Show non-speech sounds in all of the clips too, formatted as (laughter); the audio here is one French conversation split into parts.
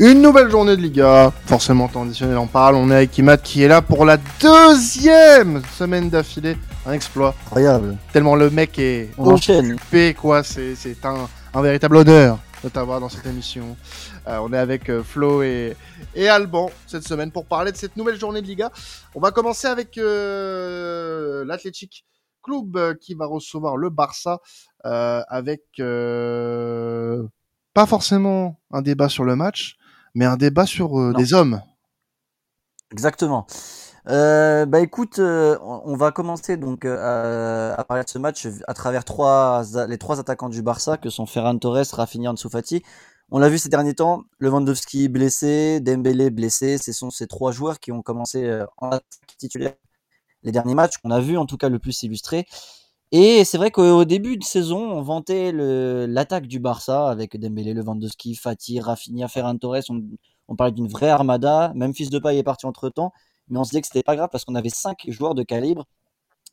Une nouvelle journée de Liga, forcément traditionnel en parle. On est avec Imad qui est là pour la deuxième semaine d'affilée. Un exploit. Incroyable. Tellement le mec est On occupé, quoi. C'est un, un véritable honneur de t'avoir dans cette émission. Euh, on est avec euh, Flo et, et Alban cette semaine pour parler de cette nouvelle journée de Liga. On va commencer avec euh, l'Athletic Club euh, qui va recevoir le Barça euh, avec euh, pas forcément un débat sur le match, mais un débat sur euh, des hommes. Exactement. Euh, bah écoute, euh, on va commencer donc euh, à, parler de ce match à travers trois, les trois attaquants du Barça que sont Ferran Torres, Rafinha, Ansu Fati. On l'a vu ces derniers temps, Lewandowski blessé, Dembélé blessé. Ce sont ces trois joueurs qui ont commencé en attaque titulaire les derniers matchs qu'on a vu en tout cas le plus illustré. Et c'est vrai qu'au début de saison, on vantait l'attaque du Barça avec Dembélé, Lewandowski, Fati, Rafinha, Ferran Torres. On, parlait d'une vraie armada. Même Fils de Paille est parti entre temps, mais on se disait que c'était pas grave parce qu'on avait cinq joueurs de calibre.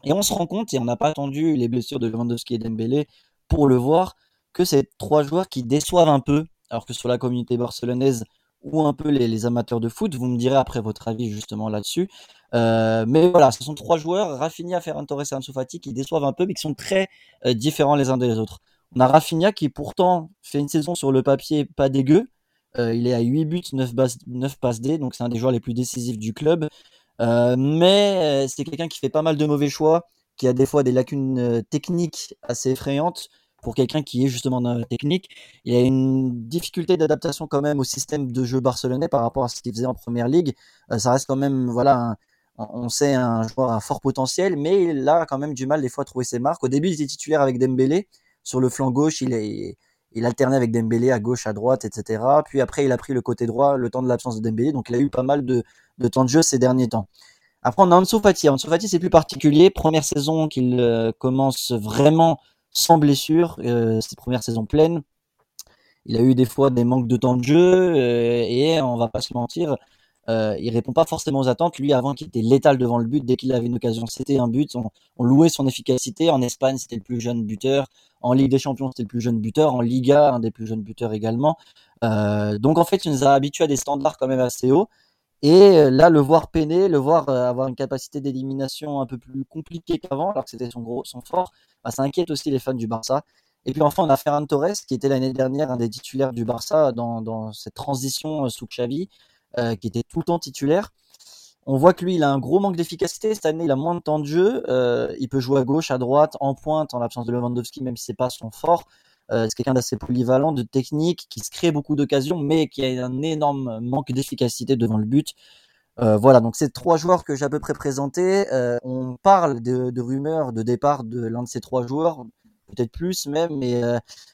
Et on se rend compte, et on n'a pas attendu les blessures de Lewandowski et Dembélé pour le voir, que c'est trois joueurs qui déçoivent un peu, alors que sur la communauté barcelonaise ou un peu les, amateurs de foot, vous me direz après votre avis justement là-dessus. Euh, mais voilà, ce sont trois joueurs, Rafinha, Ferran Torres et Ansu qui déçoivent un peu, mais qui sont très euh, différents les uns des autres. On a Rafinha qui pourtant fait une saison sur le papier pas dégueu. Euh, il est à 8 buts, 9, passes, 9 passes D, donc c'est un des joueurs les plus décisifs du club. Mais c'est quelqu'un qui fait pas mal de mauvais choix, qui a des fois des lacunes techniques assez effrayantes pour quelqu'un qui est justement dans la technique. Il a une difficulté d'adaptation quand même au système de jeu barcelonais par rapport à ce qu'il faisait en première ligue. Euh, ça reste quand même, voilà, un- on sait un joueur à fort potentiel, mais il a quand même du mal des fois à trouver ses marques. Au début, il était titulaire avec Dembélé sur le flanc gauche, il est il alternait avec Dembélé à gauche, à droite, etc. Puis après, il a pris le côté droit le temps de l'absence de Dembélé, donc il a eu pas mal de, de temps de jeu ces derniers temps. Après, on a Ansu Fati. Ansu Fati, c'est plus particulier. Première saison qu'il euh, commence vraiment sans blessure, euh, ses premières saisons pleines. Il a eu des fois des manques de temps de jeu euh, et on va pas se mentir, euh, il répond pas forcément aux attentes. Lui, avant, qui était létal devant le but, dès qu'il avait une occasion, c'était un but. On, louait son efficacité. En Espagne, c'était le plus jeune buteur. En Ligue des Champions, c'était le plus jeune buteur. En Liga, un des plus jeunes buteurs également. Euh, donc, en fait, il nous a habitués à des standards quand même assez hauts. Et euh, là, le voir peiner, le voir euh, avoir une capacité d'élimination un peu plus compliquée qu'avant, alors que c'était son gros, son fort, bah, ça inquiète aussi les fans du Barça. Et puis enfin, on a Ferran Torres, qui était l'année dernière un des titulaires du Barça dans, cette transition euh, sous Xavi, qui était tout le temps titulaire. On voit que lui, il a un gros manque d'efficacité. Cette année, il a moins de temps de jeu. Il peut jouer à gauche, à droite, en pointe, en l'absence de Lewandowski, même si c'est pas son fort. Euh, c'est quelqu'un d'assez polyvalent, de technique, qui se crée beaucoup d'occasions, mais qui a un énorme manque d'efficacité devant le but. Euh, voilà, donc c'est trois joueurs que j'ai à peu près présentés. Euh, on parle de, rumeurs de départ de l'un de ces trois joueurs, peut-être plus même, mais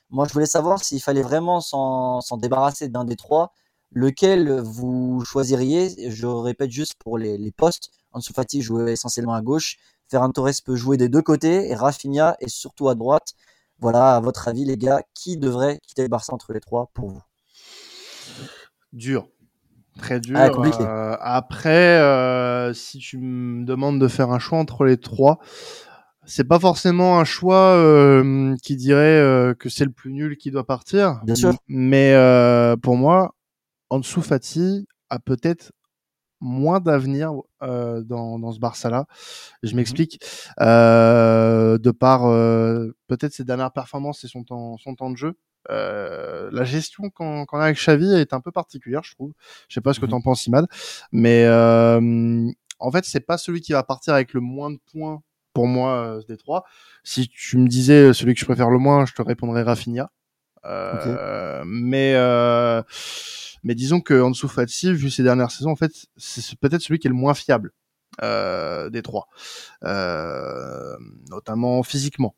moi je voulais savoir s'il fallait vraiment s'en débarrasser d'un des trois, lequel vous choisiriez? Je répète juste pour les, postes. Ansu Fati joue essentiellement à gauche, Ferran Torres peut jouer des deux côtés, et Rafinha est surtout à droite. Voilà, à votre avis les gars, qui devrait quitter le Barça entre les trois pour vous? Dur. Très dur. Ah, compliqué. Euh, après, euh, si tu me demandes de faire un choix entre les trois, c'est pas forcément un choix euh, qui dirait que c'est le plus nul qui doit partir. Bien sûr. Mais pour moi, Ansu Fati a peut-être moins d'avenir euh, dans, dans ce Barça-là. Je Mhm. m'explique. Euh, de par euh, peut-être ses dernières performances et son temps, son temps de jeu. Euh, la gestion qu'on qu'on a avec Xavi est un peu particulière, je trouve. Je sais pas ce que Mhm. t'en penses, Imad, mais euh, en fait, c'est pas celui qui va partir avec le moins de points pour moi euh, des trois. Si tu me disais celui que je préfère le moins, je te répondrais Rafinha. Euh, Mais euh, mais disons que Ansu Fati, vu ses dernières saisons, en fait, c'est peut-être celui qui est le moins fiable euh, des trois, euh, notamment physiquement.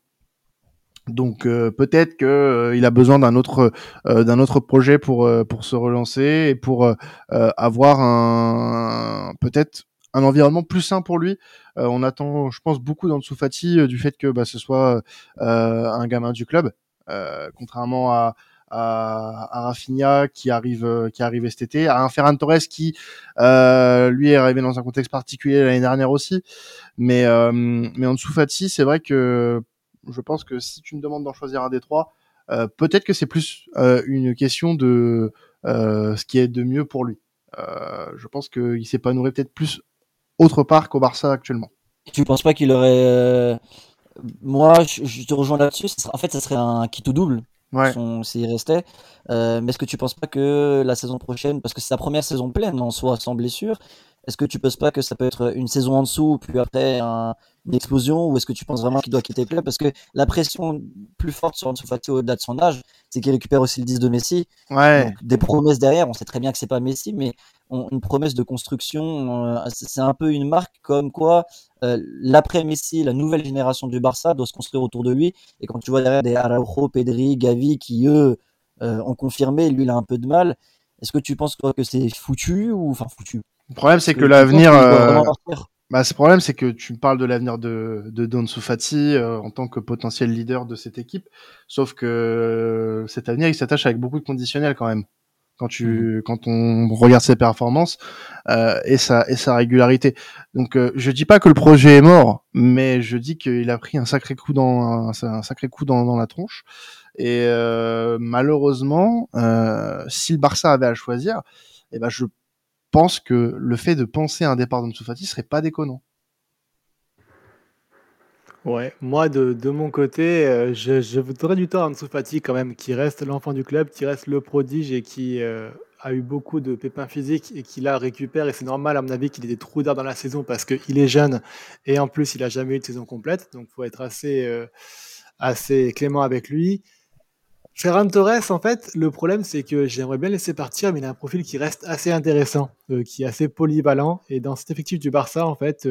Donc euh, peut-être que euh, il a besoin d'un autre euh, d'un autre projet pour euh, pour se relancer et pour euh, euh, avoir un peut-être un environnement plus sain pour lui. On attend, je pense, beaucoup d'Ansu Fati du fait que bah, ce soit un gamin du club, contrairement à, à, Rafinha qui arrive euh, qui arrive cet été, à un Ferran Torres qui euh, lui est arrivé dans un contexte particulier l'année dernière aussi. Mais euh, mais Ansu Fati, c'est vrai que je pense que si tu me demandes d'en choisir un des trois, peut-être que c'est plus une question de ce qui est de mieux pour lui. je pense qu'il s'épanouirait peut-être plus autre part qu'au Barça actuellement. Tu penses pas qu'il aurait moi, je, te rejoins là-dessus. En fait, ça serait un qui tout double ouais. s'il restait. Euh, mais est-ce que tu penses pas que la saison prochaine, parce que c'est sa première saison pleine en soi, sans blessure, est-ce que tu penses pas que ça peut être une saison en dessous, puis après une explosion, ou est-ce que tu penses vraiment qu'il doit quitter le club? Parce que la pression plus forte sur Ansu Fati au-delà de son âge, c'est qu'il récupère aussi le 10 de Messi. Ouais. des promesses derrière, on sait très bien que c'est pas Messi, mais une promesse de construction, euh, c'est un peu une marque comme quoi euh, l'après Messi, la nouvelle génération du Barça doit se construire autour de lui. Et quand tu vois derrière des Araujo, Pedri, Gavi qui eux euh, ont confirmé, lui il a un peu de mal. Est-ce que tu penses que c'est foutu ou enfin foutu? Le problème, c'est que, l'avenir. Bah, ce problème, c'est que tu parles de l'avenir de, de Don Soufati euh, en tant que potentiel leader de cette équipe. Sauf que euh, cet avenir, il s'attache avec beaucoup de conditionnels quand même. Quand tu, mhm. quand on regarde ses performances euh, et sa et sa régularité. Donc, je dis pas que le projet est mort, mais je dis qu'il a pris un sacré coup dans un, un sacré coup dans, dans la tronche. Et malheureusement, si le Barça avait à choisir, eh ben je pense que le fait de penser à un départ d'Ansu Fati serait pas déconnant. Ouais, moi de, de mon côté, euh, je, voudrais du temps à Ansu Fati quand même, qui reste l'enfant du club, qui reste le prodige et qui euh, a eu beaucoup de pépins physiques et qui la récupère. Et c'est normal, à mon avis, qu'il ait des trous d'air dans la saison parce qu'il est jeune et en plus, il a jamais eu de saison complète. Donc, faut être assez, euh, assez clément avec lui. Ferran Torres, en fait, le problème, c'est que j'aimerais bien laisser partir, mais il a un profil qui reste assez intéressant, qui est assez polyvalent. Et dans cet effectif du Barça, en fait,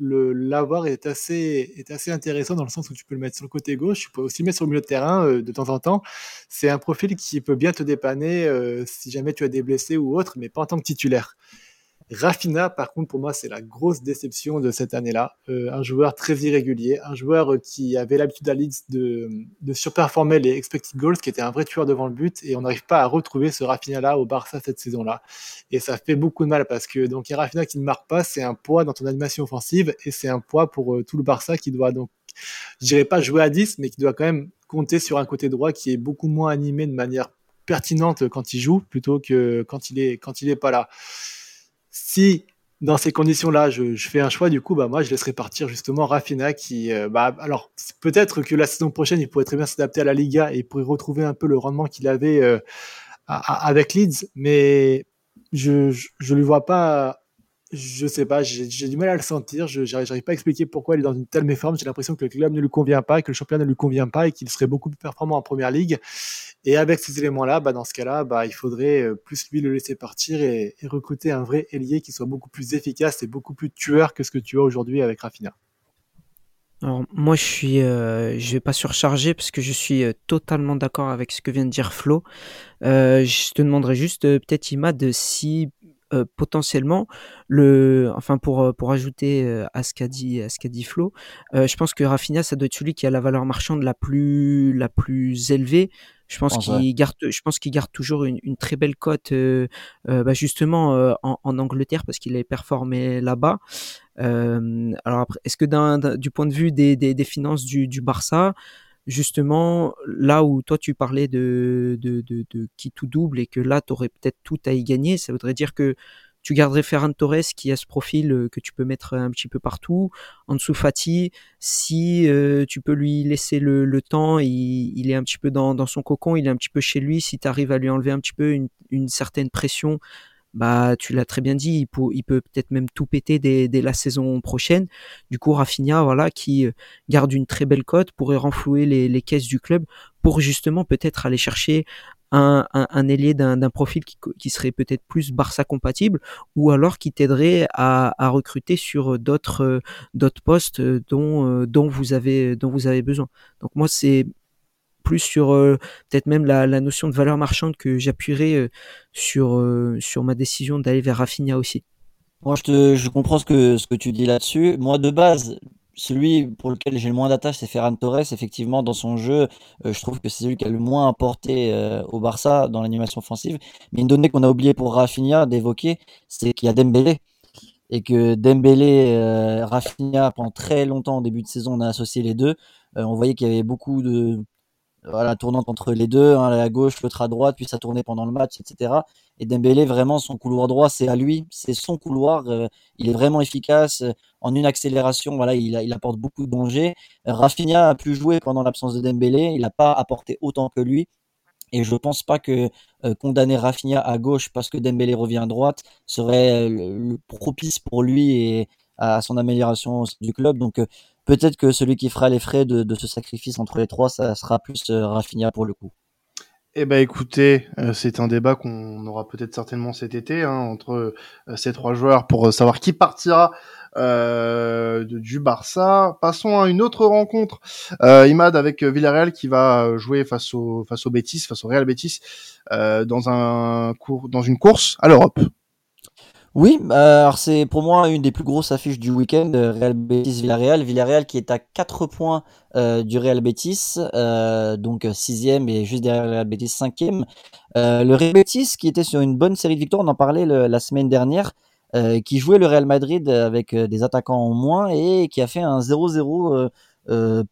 le l'avoir est assez, est assez intéressant dans le sens où tu peux le mettre sur le côté gauche, tu peux aussi le mettre sur le milieu de terrain euh, de temps en temps. C'est un profil qui peut bien te dépanner si jamais tu as des blessés ou autre, mais pas en tant que titulaire. Rafina, par contre, pour moi, c'est la grosse déception de cette année-là. Euh, un joueur très irrégulier, un joueur qui avait l'habitude à Leeds de, de surperformer les expected goals, qui était un vrai tueur devant le but, et on n'arrive pas à retrouver ce Rafinha-là au Barça cette saison-là. Et ça fait beaucoup de mal parce que donc, Rafinha qui ne marque pas, c'est un poids dans ton animation offensive, et c'est un poids pour euh, tout le Barça qui doit donc, je dirais pas jouer à 10, mais qui doit quand même compter sur un côté droit qui est beaucoup moins animé de manière pertinente quand il joue plutôt que quand il est quand il est pas là si dans ces conditions-là, je, fais un choix, du coup, bah moi, je laisserai partir justement Rafina, qui, euh, bah, alors peut-être que la saison prochaine, il pourrait très bien s'adapter à la Liga et pourrait retrouver un peu le rendement qu'il avait euh, avec Leeds, mais je, je, je lui vois pas je sais pas, j'ai du mal à le sentir. Je n'arrive pas à expliquer pourquoi il est dans une telle méforme. J'ai l'impression que le club ne lui convient pas, que le championnat ne lui convient pas et qu'il serait beaucoup plus performant en première ligue. Et avec ces éléments-là, bah, dans ce cas-là, bah, il faudrait euh, plus lui le laisser partir et, recruter un vrai ailier qui soit beaucoup plus efficace et beaucoup plus tueur que ce que tu as aujourd'hui avec Rafinha. Alors moi je suis, euh, je vais pas surcharger parce que je suis euh, totalement d'accord avec ce que vient de dire Flo. je te demanderais juste peut-être Imad si euh, potentiellement le enfin pour euh, pour ajouter euh, à ce qu'a dit à ce qu'a dit Flo je pense que Rafinha ça doit être celui qui a la valeur marchande la plus la plus élevée je pense qu'il garde je pense qu'il garde toujours une, une, très belle cote bah justement en, en, Angleterre parce qu'il est performé là-bas. Alors après est-ce que du point de vue des, des, des finances du, du Barça justement là où toi tu parlais de, de, de, de qui tout double et que là tu aurais peut-être tout à y gagner, ça voudrait dire que tu garderais Ferran Torres qui a ce profil euh, que tu peux mettre un petit peu partout. En dessous Fati, si euh, tu peux lui laisser le, temps, il, est un petit peu dans, son cocon, il est un petit peu chez lui. Si tu arrives à lui enlever un petit peu une, certaine pression bah tu l'as très bien dit, il peut, peut-être même tout péter dès, la saison prochaine. Du coup, Rafinha, voilà, qui euh, garde une très belle cote, pourrait renflouer les caisses du club pour justement peut-être aller chercher un, un, ailier d'un profil qui, qui serait peut-être plus Barça compatible ou alors qui t'aiderait à, à, recruter sur d'autres postes dont euh, dont vous avez dont vous avez besoin. Donc moi c'est plus sur euh, peut-être même la, notion de valeur marchande que j'appuierai euh, sur, euh, sur ma décision d'aller vers Rafinha aussi. Moi, je, te, je comprends ce que, ce que tu dis là-dessus. Moi, de base, celui pour lequel j'ai le moins d'attache, c'est Ferran Torres. Effectivement, dans son jeu, je trouve que c'est celui qui a le moins apporté au Barça dans l'animation offensive. Mais une donnée qu'on a oublié pour Rafinha d'évoquer, c'est qu'il y a Dembélé. Et que Dembélé, euh, Rafinha, pendant très longtemps, au début de saison, on a associé les deux. on voyait qu'il y avait beaucoup de, voilà, tournante entre les deux, hein, à gauche, l'autre à droite, puis ça tournait pendant le match, etc. Et Dembélé, vraiment, son couloir droit, c'est à lui, c'est son couloir. Euh, il est vraiment efficace. En une accélération, voilà, il, il apporte beaucoup de danger. Rafinha a pu jouer pendant l'absence de Dembélé, il n'a pas apporté autant que lui. Et je pense pas que euh, condamner Rafinha à gauche parce que Dembélé revient à droite serait propice pour lui et à son amélioration du club. Donc peut-être que celui qui fera les frais de, ce sacrifice entre les trois, ça sera plus euh, Rafinha pour le coup. Eh ben écoutez, euh, c'est un débat qu'on aura peut-être certainement cet été hein, entre euh, ces trois joueurs pour savoir qui partira du Barça. Passons à une autre rencontre. Imad avec Villarreal qui va jouer face au face face au Real Betis, dans une course à l'Europe. Oui, bah, alors c'est pour moi une des plus grosses affiches du week-end, euh, Real Betis Villarreal. Villarreal qui est à 4 points euh, du Real Betis, euh, donc sixième et juste derrière le Real Betis cinquième. le Real Betis qui était sur une bonne série de victoires, on en parlait la semaine dernière, qui jouait le Real Madrid avec des attaquants en moins et qui a fait un 0-0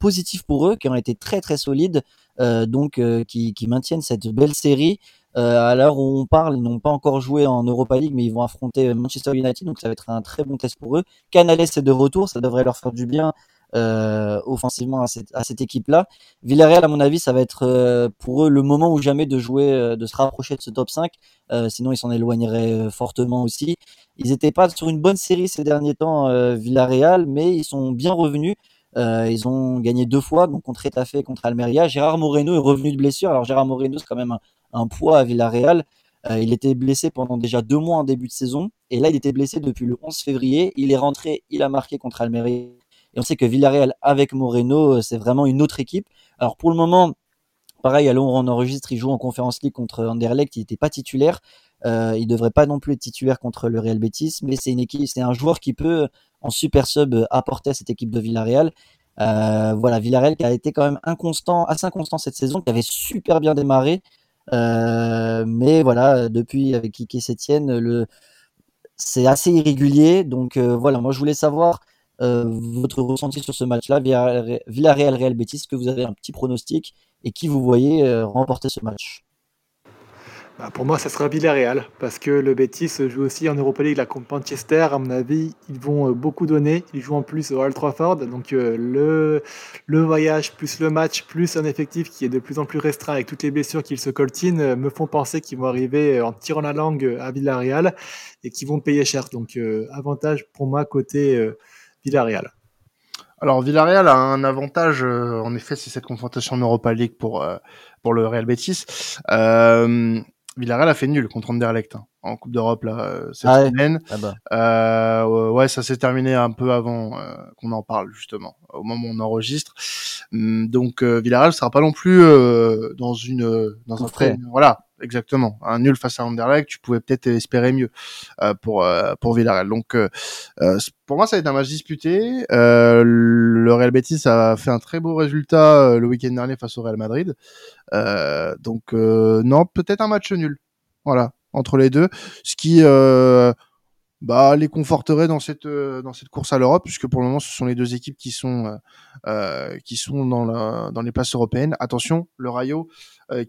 positif pour eux, qui ont été très très solides, donc qui maintiennent cette belle série. Euh, à l'heure où on parle, ils n'ont pas encore joué en Europa League, mais ils vont affronter Manchester United, donc ça va être un très bon test pour eux. Canales est de retour, ça devrait leur faire du bien euh, offensivement à cette, équipe-là. Villarreal, à mon avis, ça va être euh, pour eux le moment ou jamais de jouer, de se rapprocher de ce top 5. Euh, sinon, ils s'en éloigneraient fortement aussi. Ils n'étaient pas sur une bonne série ces derniers temps, Villarreal, mais ils sont bien revenus. ils ont gagné deux fois, donc contre Etafé et contre Almeria. Gérard Moreno est revenu de blessure. Alors Gérard Moreno, c'est quand même un, un poids à Villarreal. Euh, il était blessé pendant déjà deux mois en début de saison. Et là, il était blessé depuis le 11 février. Il est rentré, il a marqué contre Almeria. Et on sait que Villarreal avec Moreno, euh, c'est vraiment une autre équipe. Alors pour le moment, pareil, à on enregistre, il joue en Conférence League contre Anderlecht. Il n'était pas titulaire. Euh, il devrait pas non plus être titulaire contre le Real Betis, mais c'est une équipe, c'est un joueur qui peut en super sub apporter à cette équipe de Villarreal. Voilà, Villarreal qui a été quand même inconstant, assez inconstant cette saison, qui avait super bien démarré, mais voilà, depuis avec Kiki Sétienne, le c'est assez irrégulier. Donc euh, voilà, moi je voulais savoir euh, votre ressenti sur ce match-là, Villarreal-Real Betis, que vous avez un petit pronostic et qui vous voyez remporter ce match? Bah, pour moi, ça sera Villarreal, parce que le Betis joue aussi en Europa League la contre Manchester. À mon avis, ils vont euh, beaucoup donner. Ils jouent en plus au Old donc euh, le, le voyage plus le match plus un effectif qui est de plus en plus restreint avec toutes les blessures qu'ils se coltinent euh, me font penser qu'ils vont arriver en tirant la langue à Villarreal et qu'ils vont payer cher. Donc avantage pour moi côté Villarreal. Alors Villarreal a un avantage, en effet, c'est cette confrontation en Europa League pour pour le Real Betis. Euh, Villarreal a fait nul contre Anderlecht hein, en Coupe d'Europe là euh, cette ah semaine. Ah bah. euh, ouais, ça s'est terminé un peu avant euh, qu'on en parle justement, au moment où on enregistre. Hum, donc euh, Villarreal sera pas non plus dans une dans un très voilà exactement un nul face à Anderlecht. Tu pouvais peut-être espérer mieux pour pour Villarreal. Donc pour moi ça a été un match disputé. le Real Betis a fait un très beau résultat le week-end dernier face au Real Madrid. Euh, donc euh, non, peut-être un match nul. Voilà, entre les deux, ce qui euh, bah, les conforterait dans cette dans cette course à l'Europe, puisque pour le moment ce sont les deux équipes qui sont qui sont dans la, dans les places européennes. Attention, le Rayo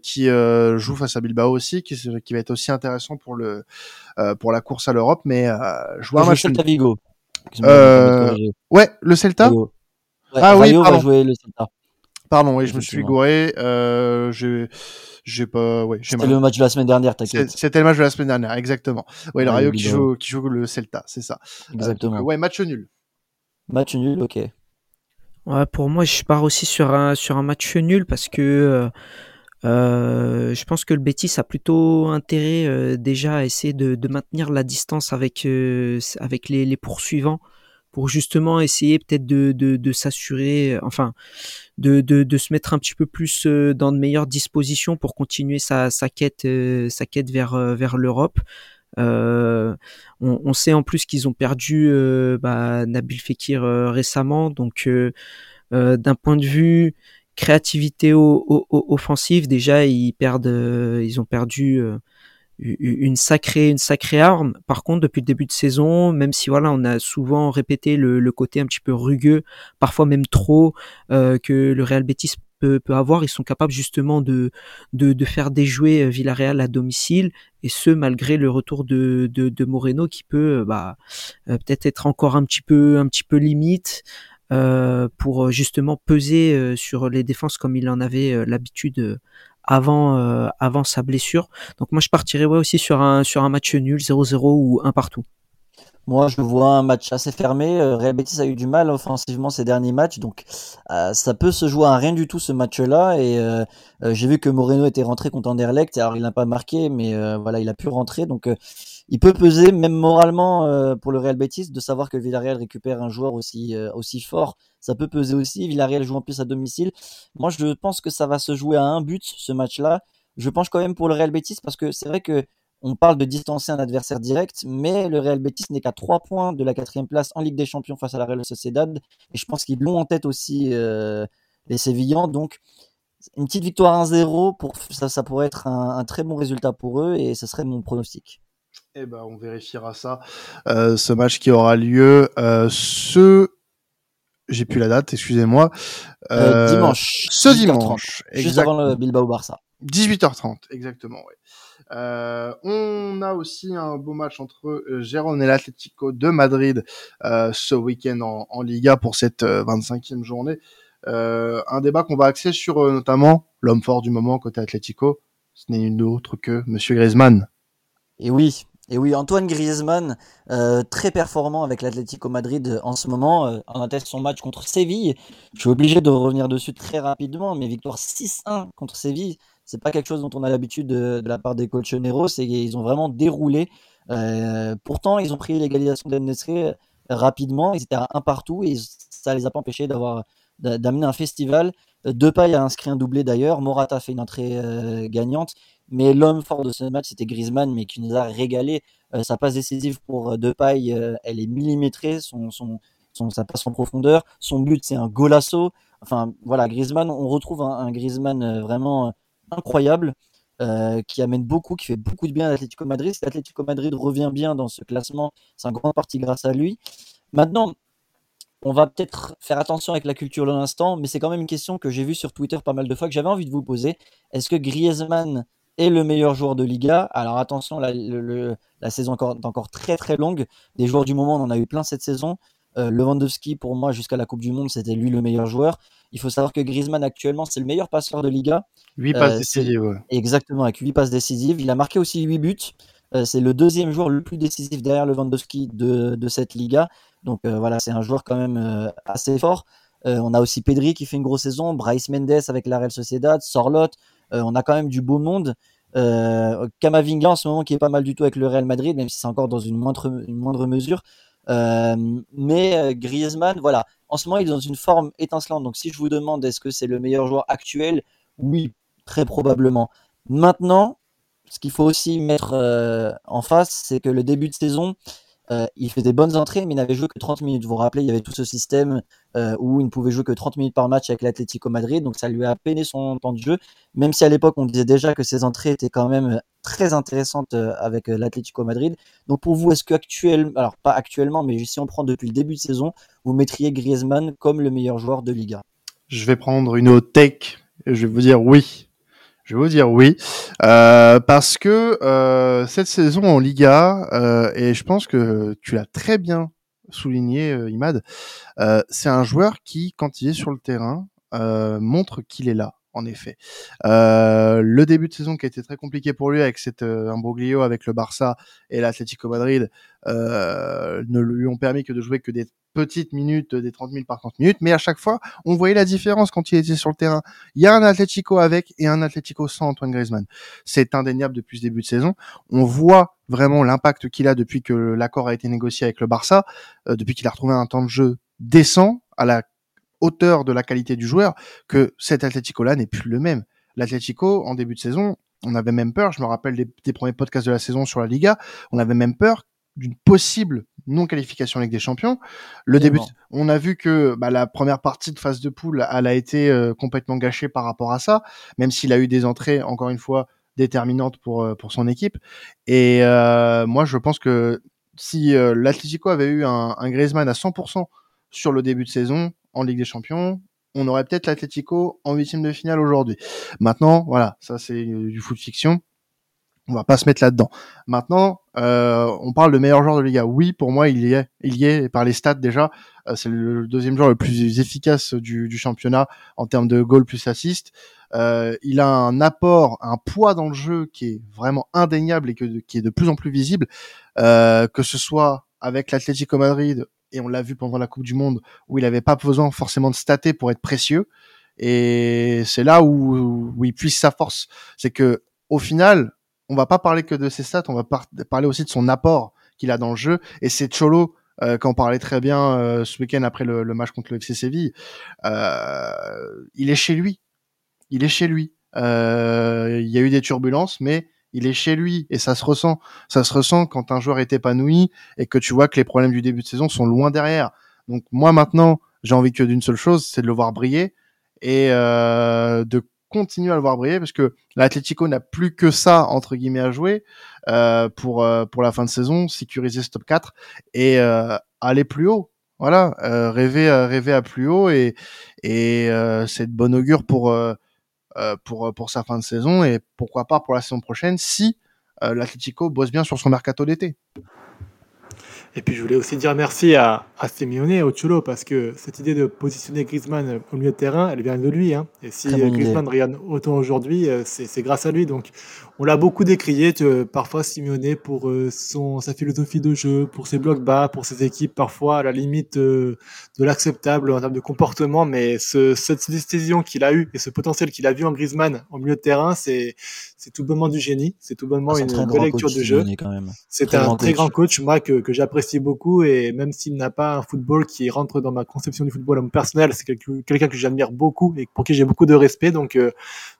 qui joue face à Bilbao aussi, qui, qui va être aussi intéressant pour le pour la course à l'Europe, mais jouer un match. Celta Vigo. ouais, le Celta. ah oui, va jouer le Celta. Pardon, oui, je me suis gouré. Euh, j'ai pas. Ouais, C'était le match de la semaine dernière, t'inquiète. C'était le match de la semaine dernière, exactement. Oui, le Rayo qui joue, qui joue le Celta, c'est ça. Exactement. Euh, ouais, match nul. Match nul, ok. Ouais, pour moi, je pars aussi sur un sur un match nul parce que euh, euh je pense que le Betis a plutôt intérêt euh, déjà à essayer de, de, maintenir la distance avec euh, avec les, les poursuivants pour justement essayer peut-être de, de, de s'assurer, enfin, de, de, de, se mettre un petit peu plus euh, dans de meilleures dispositions pour continuer sa, sa quête, euh, sa quête vers, euh, vers l'Europe. Euh, on, sait en plus qu'ils ont perdu euh, bah, Nabil Fekir récemment, donc d'un point de vue créativité offensive, déjà ils perdent, ils ont perdu une sacrée une sacrée arme. Par contre, depuis le début de saison, même si voilà, on a souvent répété le, le côté un petit peu rugueux, parfois même trop, euh, que le Real Betis peut, peut avoir, ils sont capables justement de, de, de faire déjouer Villarreal à domicile, et ce malgré le retour de, de, de Moreno qui peut bah, peut-être être encore un petit peu un petit peu limite. Euh, pour justement peser sur les défenses comme il en avait l'habitude avant avant sa blessure. Donc moi je partirais ouais aussi sur un sur un match nul 0-0 ou un partout. Moi, je vois un match assez fermé. Euh, Real Betis a eu du mal offensivement ces derniers matchs, donc euh, ça peut se jouer à rien du tout ce match-là. Et euh, j'ai vu que Moreno était rentré contre Anderlecht. Alors, il n'a pas marqué, mais voilà, il a pu rentrer. Donc, il peut peser, même moralement, pour le Real Betis, de savoir que Villarreal récupère un joueur aussi aussi fort. Ça peut peser aussi. Villarreal joue en plus à domicile. Moi, je pense que ça va se jouer à un but ce match-là. Je penche quand même pour le Real Betis parce que c'est vrai que on parle de distancer un adversaire direct, mais le Real Betis n'est qu'à 3 points de la quatrième place en Ligue des Champions face à la Real Sociedad. Et je pense qu'ils l'ont en tête aussi euh, les Sévillans. Donc, une petite victoire 1-0, pour, ça, ça pourrait être un, très bon résultat pour eux et ce serait mon pronostic. Eh ben, on vérifiera ça. Euh, ce match qui aura lieu euh, ce j'ai plus la date, excusez-moi. dimanche. Ce dimanche. Juste avant le Bilbao Barça. 18h30, exactement, ouais. Euh, on a aussi un beau match entre euh, Gérone et l'Atlético de Madrid euh, ce week-end en, en, Liga pour cette 25e journée. un débat qu'on va axer sur notamment l'homme fort du moment côté Atlético. Ce n'est nul autre que Monsieur Griezmann. Et oui, et oui, Antoine Griezmann, très performant avec l'Atlético Madrid en ce moment, en atteste son match contre Séville. Je suis obligé de revenir dessus très rapidement, mais victoire 6-1 contre Séville, c'est pas quelque chose dont on a l'habitude de, la part des colchoneros. C'est ils ont vraiment déroulé. Euh, pourtant, ils ont pris l'égalisation d'Ennesré rapidement. Ils étaient à un partout et ça les a pas empêchés d'avoir d'amener un festival. Depay a inscrit un doublé d'ailleurs. Morata a fait une entrée euh, gagnante. Mais l'homme fort de ce match, c'était Griezmann, mais qui nous a régalé. Euh, sa passe décisive pour Depay, elle est millimétrée. Son, son, sa passe en profondeur. Son but, c'est un golasso. Enfin, voilà, Griezmann, on retrouve un, un Griezmann vraiment incroyable. Euh, qui amène beaucoup, qui fait beaucoup de bien à l'Atlético Madrid. L'Atlético Madrid revient bien dans ce classement, c'est en grande partie grâce à lui. Maintenant, on va peut-être faire attention avec la culture de l'instant, mais c'est quand même une question que j'ai vue sur Twitter pas mal de fois que j'avais envie de vous poser. Est-ce que Griezmann est le meilleur joueur de Liga Alors attention, la, la saison est encore très très longue. Des joueurs du moment, on en a eu plein cette saison. Euh, Lewandowski, pour moi, jusqu'à la Coupe du Monde, c'était lui le meilleur joueur. Il faut savoir que Griezmann, actuellement, c'est le meilleur passeur de Liga. 8 passes euh, décisives, Exactement, avec 8 passes décisives. Il a marqué aussi 8 buts. Euh, c'est le deuxième joueur le plus décisif derrière Lewandowski de, de cette Liga. Donc voilà, c'est un joueur quand même assez fort. on a aussi Pedri qui fait une grosse saison, Bryce Mendes avec la Real Sociedad, Sorlot. On a quand même du beau monde. Euh, Kamavinga en ce moment qui est pas mal du tout avec le Real Madrid, même si c'est encore dans une moindre, mesure. Euh, mais euh, Griezmann, voilà, en ce moment, il est dans une forme étincelante. Donc, si je vous demande est-ce que c'est le meilleur joueur actuel, oui, très probablement. Maintenant, ce qu'il faut aussi mettre euh, en face, c'est que le début de saison, euh, il fait des bonnes entrées, mais il n'avait joué que 30 minutes. Vous vous rappelez, il y avait tout ce système euh, où il ne pouvait jouer que 30 minutes par match avec l'Atlético Madrid, donc ça lui a peiné son temps de jeu. Même si à l'époque on disait déjà que ses entrées étaient quand même très intéressantes euh, avec l'Atlético Madrid. Donc pour vous, est-ce que actuellement, alors pas actuellement, mais si on prend depuis le début de saison, vous mettriez Griezmann comme le meilleur joueur de Liga? Je vais prendre une haute tech et je vais vous dire oui. Je vais vous dire oui, euh, parce que euh, cette saison en Liga, euh, et je pense que tu l'as très bien souligné, Imad, c'est un joueur qui, quand il est sur le terrain, montre qu'il est là en effet. Euh, le début de saison qui a été très compliqué pour lui avec cet euh, imbroglio avec le Barça et l'Atlético Madrid euh, ne lui ont permis que de jouer que des petites minutes, des 30 000 par 30 minutes, mais à chaque fois, on voyait la différence quand il était sur le terrain. Il y a un Atlético avec et un Atlético sans Antoine Griezmann. C'est indéniable depuis ce début de saison. On voit vraiment l'impact qu'il a depuis que l'accord a été négocié avec le Barça, euh, depuis qu'il a retrouvé un temps de jeu décent à la hauteur de la qualité du joueur que cet Atlético-là n'est plus le même. L'Atlético, en début de saison, on avait même peur, je me rappelle des, premiers podcasts de la saison sur la Liga, on avait même peur d'une possible non-qualification avec des Champions. Le début, on a vu que bah, la première partie de phase de poule, elle a été euh, complètement gâchée par rapport à ça, même s'il a eu des entrées, encore une fois, déterminantes pour, euh, pour son équipe. Et euh, moi, je pense que si l'Atlético avait eu un, un Griezmann à 100% sur le début de saison, en Ligue des Champions, on aurait peut-être l'Atlético en huitième de finale aujourd'hui. Maintenant, voilà, ça c'est du foot fiction. On va pas se mettre là-dedans. Maintenant, euh, on parle de meilleur joueur de Liga. Oui, pour moi, il y est, il y est par les stats déjà. Euh, c'est le deuxième joueur le plus efficace du, du championnat en termes de goal plus assist. Euh, il a un apport, un poids dans le jeu qui est vraiment indéniable et que, qui est de plus en plus visible, euh, que ce soit avec l'Atlético Madrid et on l'a vu pendant la Coupe du Monde où il n'avait pas besoin forcément de stater pour être précieux. Et c'est là où, où il puise sa force. C'est que au final, on va pas parler que de ses stats, on va parler aussi de son apport qu'il a dans le jeu. Et c'est Cholo, euh, quand on parlait très bien euh, ce week-end après le, match contre le FC Séville, euh, il est chez lui. Il est chez lui. Euh, il y a eu des turbulences, mais il est chez lui et ça se ressent. Ça se ressent quand un joueur est épanoui et que tu vois que les problèmes du début de saison sont loin derrière. Donc moi maintenant, j'ai envie que d'une seule chose, c'est de le voir briller et euh, de continuer à le voir briller parce que l'Atlético n'a plus que ça entre guillemets à jouer euh, pour euh, pour la fin de saison, sécuriser ce top 4 et euh, aller plus haut. Voilà, euh, rêver rêver à plus haut et et c'est de bon augure pour euh, pour euh, pour sa fin de saison et pourquoi pas pour la saison prochaine si euh, l'Atlético bosse bien sur son mercato d'été. Et puis je voulais aussi dire merci à, à Simeone et au Cholo parce que cette idée de positionner Griezmann au milieu de terrain, elle vient de lui. Hein. Et si Griezmann regarde autant aujourd'hui, euh, c'est grâce à lui. Donc on l'a beaucoup décrié, parfois Simeone pour euh, son, sa philosophie de jeu, pour ses blocs bas, pour ses équipes, parfois à la limite euh, de l'acceptable en termes de comportement. Mais ce, cette décision qu'il a eue et ce potentiel qu'il a vu en Griezmann au milieu de terrain, c'est c'est tout bonnement du génie, c'est tout bonnement ah, une belle lecture de jeu. C'est un très grand coach, moi, que, que j'apprécie beaucoup, et même s'il n'a pas un football qui rentre dans ma conception du football personnel, c'est quelqu'un que j'admire beaucoup et pour qui j'ai beaucoup de respect, donc euh,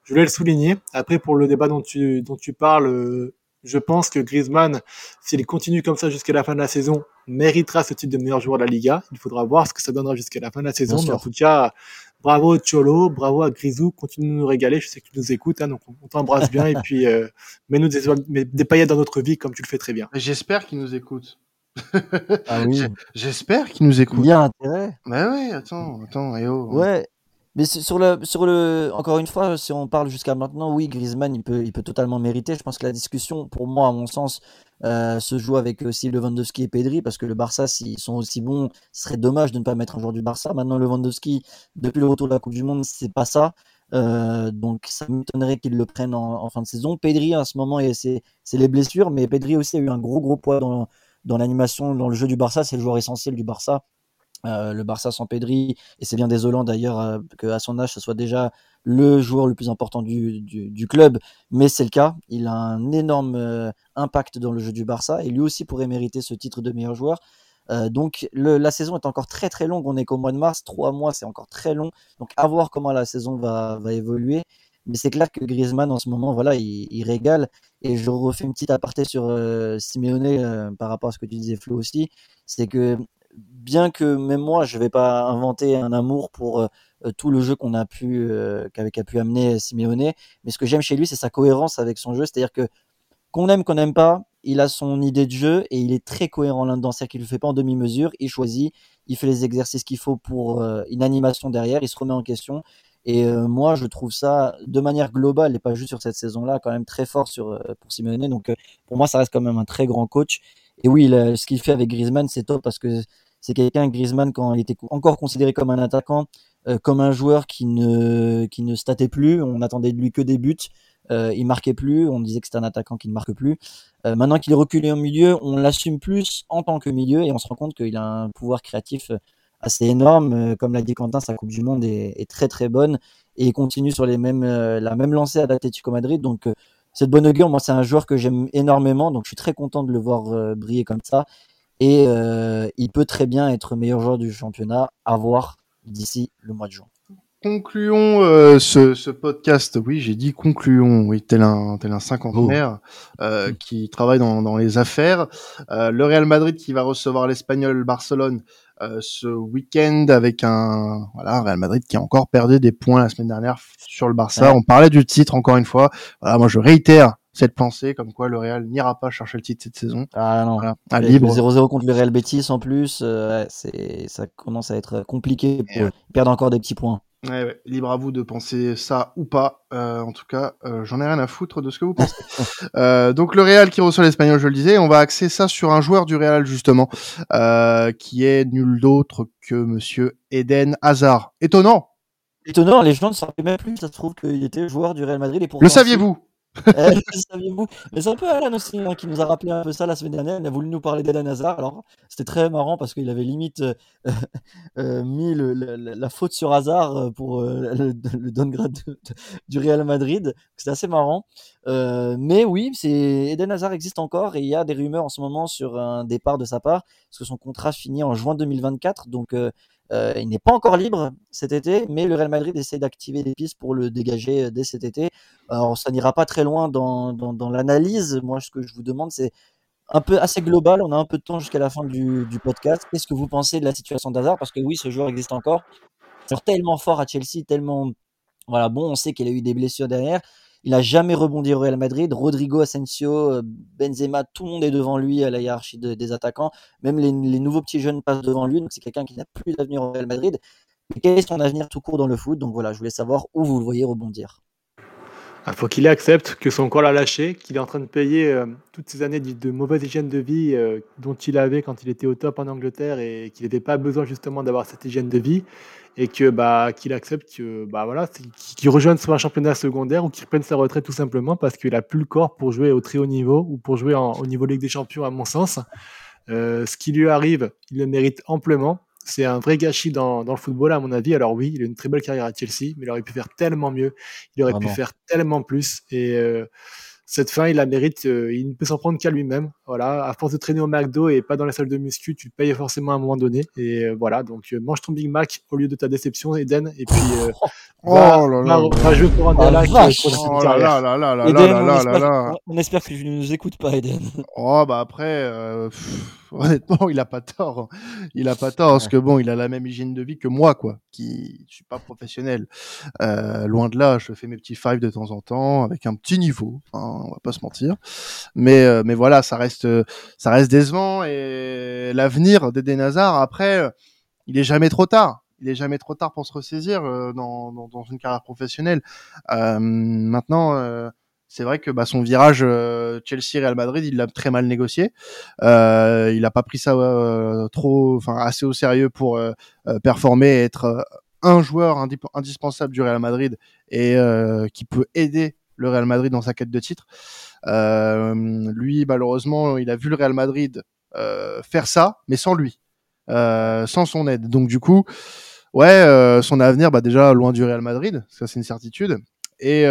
je voulais le souligner. Après, pour le débat dont tu, dont tu parles, euh, je pense que Griezmann, s'il continue comme ça jusqu'à la fin de la saison, méritera ce titre de meilleur joueur de la Liga. Il faudra voir ce que ça donnera jusqu'à la fin de la saison. Mais en tout cas, bravo Cholo, bravo à Grisou, continue de nous régaler. Je sais que tu nous écoutes, hein, donc on, t'embrasse bien et puis euh, mets-nous des, des paillettes dans notre vie comme tu le fais très bien. J'espère qu'il nous écoute. ah oui. J'espère qu'il nous écoute. Il y a intérêt. Bah ouais, attends, attends, et oh. Ouais, mais sur le, sur le, encore une fois, si on parle jusqu'à maintenant, oui, Griezmann, il peut, il peut totalement mériter. Je pense que la discussion, pour moi, à mon sens, euh, se joue avec aussi Lewandowski et Pedri, parce que le Barça, s'ils sont aussi bons, serait dommage de ne pas mettre un joueur du Barça. Maintenant, Lewandowski, depuis le retour de la Coupe du Monde, c'est pas ça. Euh, donc, ça m'étonnerait qu'ils le prennent en, fin de saison. Pedri, en ce moment, c'est les blessures, mais Pedri aussi a eu un gros, gros poids dans, dans l'animation, dans le jeu du Barça. C'est le joueur essentiel du Barça. Euh, le Barça sans Pedri, et c'est bien désolant d'ailleurs euh, qu'à son âge ce soit déjà le joueur le plus important du, du, club, mais c'est le cas. Il a un énorme euh, impact dans le jeu du Barça et lui aussi pourrait mériter ce titre de meilleur joueur. donc la saison est encore très très longue, on est qu'au mois de mars, trois mois c'est encore très long, donc à voir comment la saison va, va évoluer. Mais c'est clair que Griezmann en ce moment, voilà, il, il, régale. Et je refais une petite aparté sur Simeone par rapport à ce que tu disais Flo aussi, c'est que bien que même moi, je vais pas inventer un amour pour euh, euh, tout le jeu qu'on a pu, euh, qu'avec a pu amener Simeone, mais ce que j'aime chez lui, c'est sa cohérence avec son jeu, c'est-à-dire que qu'on aime, qu'on n'aime pas, il a son idée de jeu et il est très cohérent là-dedans, c'est-à-dire qu'il le fait pas en demi-mesure, il choisit, il fait les exercices qu'il faut pour une animation derrière, il se remet en question. Et moi, je trouve ça, de manière globale, et pas juste sur cette saison-là, quand même très fort sur, pour Simeone. Donc, pour moi, ça reste quand même un très grand coach. Et oui, ce qu'il fait avec Griezmann, c'est top parce que c'est quelqu'un, Griezmann, quand il était encore considéré comme un attaquant, euh, comme un joueur qui ne, qui ne statait plus, on attendait de lui que des buts, euh, il marquait plus, on disait que c'était un attaquant qui ne marque plus. Euh, maintenant qu'il est reculé au milieu, on l'assume plus en tant que milieu et on se rend compte qu'il a un pouvoir créatif assez énorme. comme l'a dit Quentin, sa Coupe du Monde est, est, très très bonne et il continue sur les mêmes, la même lancée à l'Atlético Madrid. Donc cette bonne augure, moi c'est un joueur que j'aime énormément, donc je suis très content de le voir briller comme ça et euh, il peut très bien être meilleur joueur du championnat à voir d'ici le mois de juin. Concluons euh, ce, ce, podcast. Oui, j'ai dit concluons. Oui, tel un tel un cinquantenaire oh. euh, qui travaille dans, dans les affaires. Euh, le Real Madrid qui va recevoir l'Espagnol Barcelone euh, ce week-end avec un voilà Real Madrid qui a encore perdu des points la semaine dernière sur le Barça. On parlait du titre encore une fois. Voilà, moi je réitère cette pensée comme quoi le Real n'ira pas chercher le titre cette saison. Ah non. Voilà, à libre. 0-0 contre le Real Betis en plus, euh, c'est ça commence à être compliqué pour perdre encore des petits points. Ouais, ouais. Libre à vous de penser ça ou pas. Euh, en tout cas, euh, j'en ai rien à foutre de ce que vous pensez. (laughs) euh, donc le Real qui reçoit l'Espagnol, je le disais, on va axer ça sur un joueur du Real justement, euh, qui est nul d'autre que Monsieur Eden Hazard. Étonnant. Étonnant, les gens ne savaient même plus, ça se trouve qu'il était joueur du Real Madrid. Et le saviez-vous? Eh, (laughs) saviez-vous? Mais c'est un peu Alan aussi hein, qui nous a rappelé un peu ça la semaine dernière. Il a voulu nous parler d'Eden Hazard. Alors, c'était très marrant parce qu'il avait limite euh, (laughs) euh, mis la faute sur Hazard euh, pour euh, (laughs) le, downgrade du Real Madrid. C'était assez marrant. Euh, mais oui, c'est Eden Hazard existe encore et il y a des rumeurs en ce moment sur un départ de sa part parce que son contrat finit en juin 2024. Donc, euh, il n'est pas encore libre cet été, mais le Real Madrid essaie d'activer des pistes pour le dégager euh, dès cet été. Alors, ça n'ira pas très loin dans, dans, l'analyse. Moi, ce que je vous demande, c'est un peu assez global. On a un peu de temps jusqu'à la fin du, du podcast. Qu'est-ce que vous pensez de la situation d'Hazard Parce que oui, ce joueur existe encore. C'est tellement fort à Chelsea, tellement voilà bon. On sait qu'il a eu des blessures derrière. Il n'a jamais rebondi au Real Madrid. Rodrigo, Asensio, euh, Benzema, tout le monde est devant lui à la hiérarchie de, des attaquants. Même les, les, nouveaux petits jeunes passent devant lui. Donc c'est quelqu'un qui n'a plus d'avenir au Real Madrid. Mais quel est son avenir tout court dans le foot? Donc voilà, je voulais savoir où vous le voyez rebondir. Il faut qu'il accepte que son corps l'a lâché, qu'il est en train de payer euh, toutes ces années de, mauvaise hygiène de vie euh, dont il avait quand il était au top en Angleterre et qu'il n'avait pas besoin justement d'avoir cette hygiène de vie et que bah qu'il accepte que bah voilà qu'il rejoigne soit un championnat secondaire ou qu'il prenne sa retraite tout simplement parce qu'il a plus le corps pour jouer au très haut niveau ou pour jouer au niveau Ligue des Champions à mon sens. Euh, ce qui lui arrive, il le mérite amplement c'est un vrai gâchis dans, dans, le football, à mon avis. Alors oui, il a une très belle carrière à Chelsea, mais il aurait pu faire tellement mieux. Il aurait Vraiment. pu faire tellement plus. Et euh, cette fin, il la mérite. Euh, il ne peut s'en prendre qu'à lui-même. Voilà, à force de traîner au McDo et pas dans la salle de muscu, tu payes forcément à un moment donné. Et euh, voilà, donc mange ton Big Mac au lieu de ta déception, Eden. Et puis (laughs) oh là là, va, va jouer pour un oh, qui oh là là là là là là on, là on espère que je ne nous écoute pas, Eden. (laughs) Oh bah après, pff, honnêtement, il a pas tort. Il a pas tort parce que bon, il a la même hygiène de vie que moi, quoi. Qui je suis pas professionnel. Euh, loin de là, je fais mes petits fives de temps en temps avec un petit niveau. Hein, on va pas se mentir. Mais euh, mais voilà, ça reste ça reste décevant et l'avenir d'Eden Hazard après, il est jamais trop tard. Il est jamais trop tard pour se ressaisir euh, dans, dans, dans, une carrière professionnelle. Euh, maintenant c'est vrai que bah, son virage euh, Chelsea-Real Madrid, il l'a très mal négocié. Euh, il n'a pas pris ça euh, trop, enfin assez au sérieux pour euh, performer et être un joueur indispensable du Real Madrid et qui peut aider le Real Madrid dans sa quête de titre. lui, malheureusement, il a vu le Real Madrid faire ça, mais sans lui, sans son aide. Donc du coup, ouais, son avenir, bah déjà loin du Real Madrid, ça c'est une certitude. Et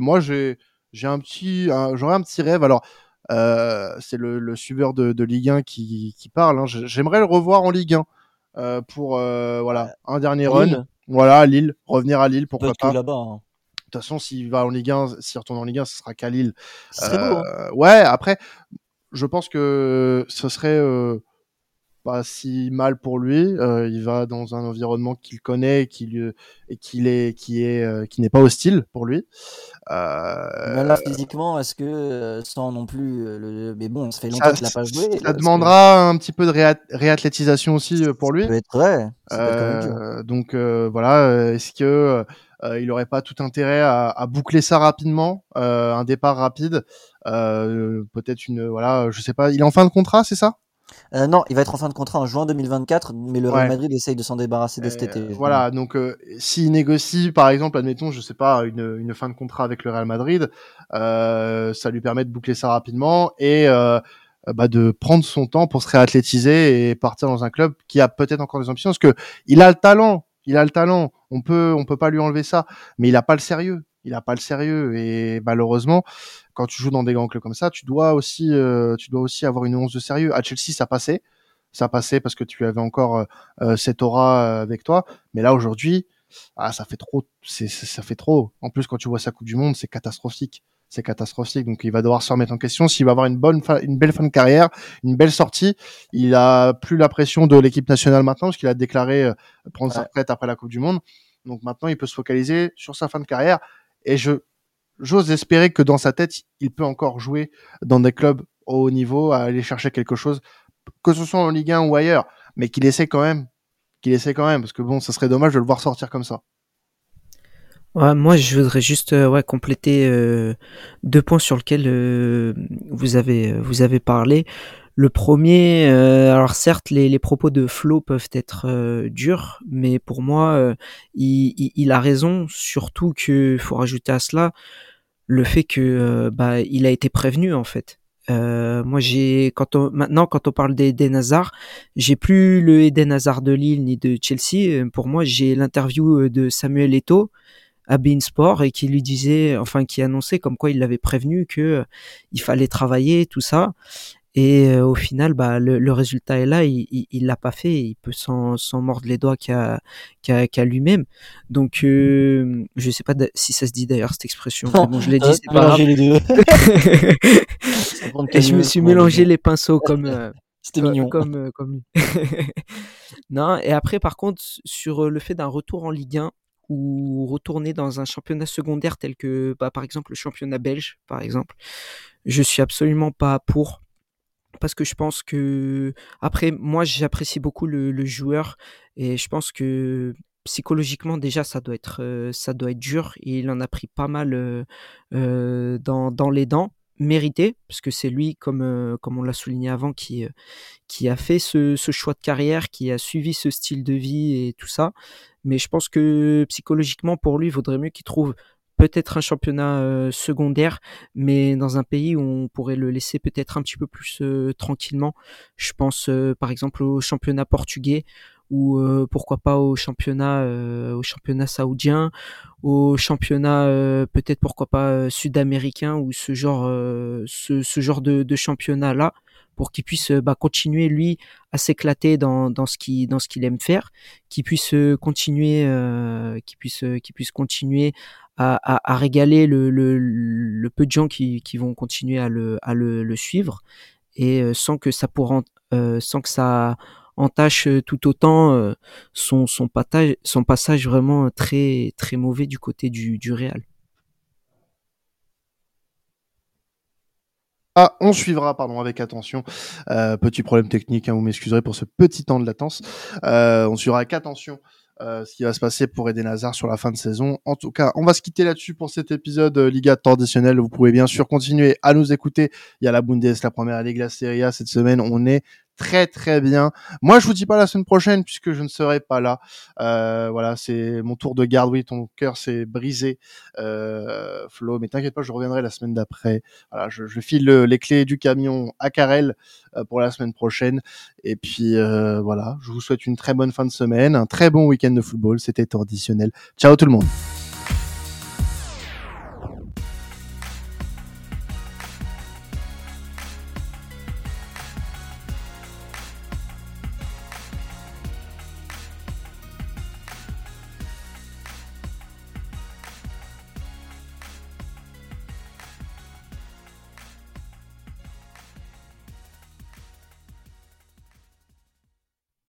moi, j'ai j'ai un petit, j'aurais un petit rêve. Alors, euh, c'est le, le suiveur de, de, Ligue 1 qui, qui parle. Hein. J'aimerais le revoir en Ligue 1 euh, pour euh, voilà un dernier run. Lille. Voilà, à Lille, revenir à Lille, pourquoi pas. là-bas. Hein. De toute façon, s'il va en Ligue 1, s'il retourne en Ligue 1, ce sera qu'à Lille. Beau, hein. Euh, ouais, après, je pense que ce serait euh, pas si mal pour lui. Euh, il va dans un environnement qu'il connaît et qui lui, et qu'il est qui est euh, qui n'est pas hostile pour lui. Euh... Là, physiquement, est-ce que euh, sans non plus le... mais bon, ça fait longtemps qu'il n'a pas joué. Ça demandera que... un petit peu de réat réathlétisation aussi pour lui. Ça peut être vrai. Euh, donc voilà, est-ce que il n'aurait pas tout intérêt à, à, boucler ça rapidement, un départ rapide, peut-être une voilà, je sais pas, il est en fin de contrat, c'est ça? Euh, non, il va être en fin de contrat en juin 2024, mais le Real ouais. Madrid essaye de s'en débarrasser dès cet été. Voilà, donc euh, s'il négocie, par exemple, admettons, je sais pas, une, une, fin de contrat avec le Real Madrid, euh, ça lui permet de boucler ça rapidement et euh, bah, de prendre son temps pour se réathlétiser et partir dans un club qui a peut-être encore des ambitions, parce que il a le talent, il a le talent, on peut, on peut pas lui enlever ça, mais il a pas le sérieux il a pas le sérieux. Et malheureusement quand tu joues dans des grands clubs comme ça tu dois aussi euh, tu dois aussi avoir une once de sérieux. À Chelsea ça passait. Ça passait parce que tu avais encore euh, cette aura avec toi. Mais là aujourd'hui ah ça fait trop c'est ça fait trop. En plus quand tu vois sa coupe du monde c'est catastrophique. C'est catastrophique. Donc il va devoir se remettre en question. S'il va avoir une bonne une belle fin de carrière une belle sortie il a plus la pression de l'équipe nationale maintenant parce qu'il a déclaré euh, prendre ouais. sa retraite après la coupe du monde. Donc maintenant il peut se focaliser sur sa fin de carrière et je j'ose espérer que dans sa tête, il peut encore jouer dans des clubs au haut niveau, à aller chercher quelque chose, que ce soit en Ligue 1 ou ailleurs, mais qu'il essaie quand même, qu'il essaie quand même, parce que bon, ça serait dommage de le voir sortir comme ça. moi, je voudrais juste ouais, compléter deux points sur lesquels vous avez vous avez parlé. Le premier, alors certes, les, les, propos de Flo peuvent être durs, mais pour moi, il, il, il, a raison. Surtout qu'il faut rajouter à cela le fait que bah il a été prévenu en fait. Euh, moi, j'ai quand on maintenant quand on parle d'Eden Hazard, j'ai plus le Eden Hazard de Lille ni de Chelsea. Pour moi, j'ai l'interview de Samuel Eto'o à Beansport et qui lui disait, enfin, qui annonçait comme quoi il l'avait prévenu que il fallait travailler tout ça. Et euh, au final, bah, le, le, résultat est là, il, il, l'a pas fait, il peut s'en, mordre les doigts qu'à, qu'à, lui-même. Donc, euh, je sais pas si ça se dit d'ailleurs cette expression. bon, je l'ai dit, c'est pas grave. Les deux. (laughs) Et je me suis mélangé les pinceaux comme. Euh, (laughs) C'était mignon. Comme, euh, comme... (laughs) non, et après, par contre, sur le fait d'un retour en Ligue 1, ou retourner dans un championnat secondaire tel que bah, par exemple le championnat belge par exemple je suis absolument pas pour parce que je pense que après moi j'apprécie beaucoup le, joueur et je pense que psychologiquement déjà ça doit être euh, ça doit être dur il en a pris pas mal euh, euh dans, les dents mérité parce que c'est lui comme on l'a souligné avant qui qui a fait ce, ce, choix de carrière qui a suivi ce style de vie et tout ça. Mais je pense que psychologiquement pour lui il vaudrait mieux qu'il trouve peut-être un championnat euh, secondaire, mais dans un pays où on pourrait le laisser peut-être un petit peu plus euh, tranquillement. Je pense euh, par exemple au championnat portugais ou pourquoi pas au championnat au championnat saoudien, au championnat peut-être pourquoi pas sud-américain ou ce genre ce, ce, genre de, de championnat là pour qu'il puisse bah, continuer lui à s'éclater dans, dans ce qu'il dans ce qu'il aime faire, qu'il puisse continuer euh, qu'il puisse qu'il puisse continuer à, régaler le, peu de gens qui, vont continuer à le, suivre et euh, sans que ça pour, euh, sans que ça entache tout autant euh, son, son, son passage vraiment très, très mauvais du côté du, du Real. Ah, on suivra, pardon, avec attention. petit problème technique, hein, vous m'excuserez pour ce petit temps de latence. on suivra avec attention euh, ce qui va se passer pour Eden Hazard sur la fin de saison. En tout cas, on va se quitter là-dessus pour cet épisode euh, Liga traditionnel. Vous pouvez bien sûr continuer à nous écouter. Il y a la Bundes, la première Ligue, la Serie A cette semaine. On est très très bien. Moi, je vous dis pas la semaine prochaine puisque je ne serai pas là. Euh, voilà, c'est mon tour de garde. Oui, ton cœur s'est brisé, euh, Flo. Mais t'inquiète pas, je reviendrai la semaine d'après. Voilà, je, je file les clés du camion à Karel euh, pour la semaine prochaine. Et puis euh, voilà, je vous souhaite une très bonne fin de semaine, un très bon week-end de football. C'était traditionnel. Ciao tout le monde.